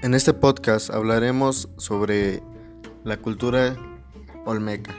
En este podcast hablaremos sobre la cultura olmeca.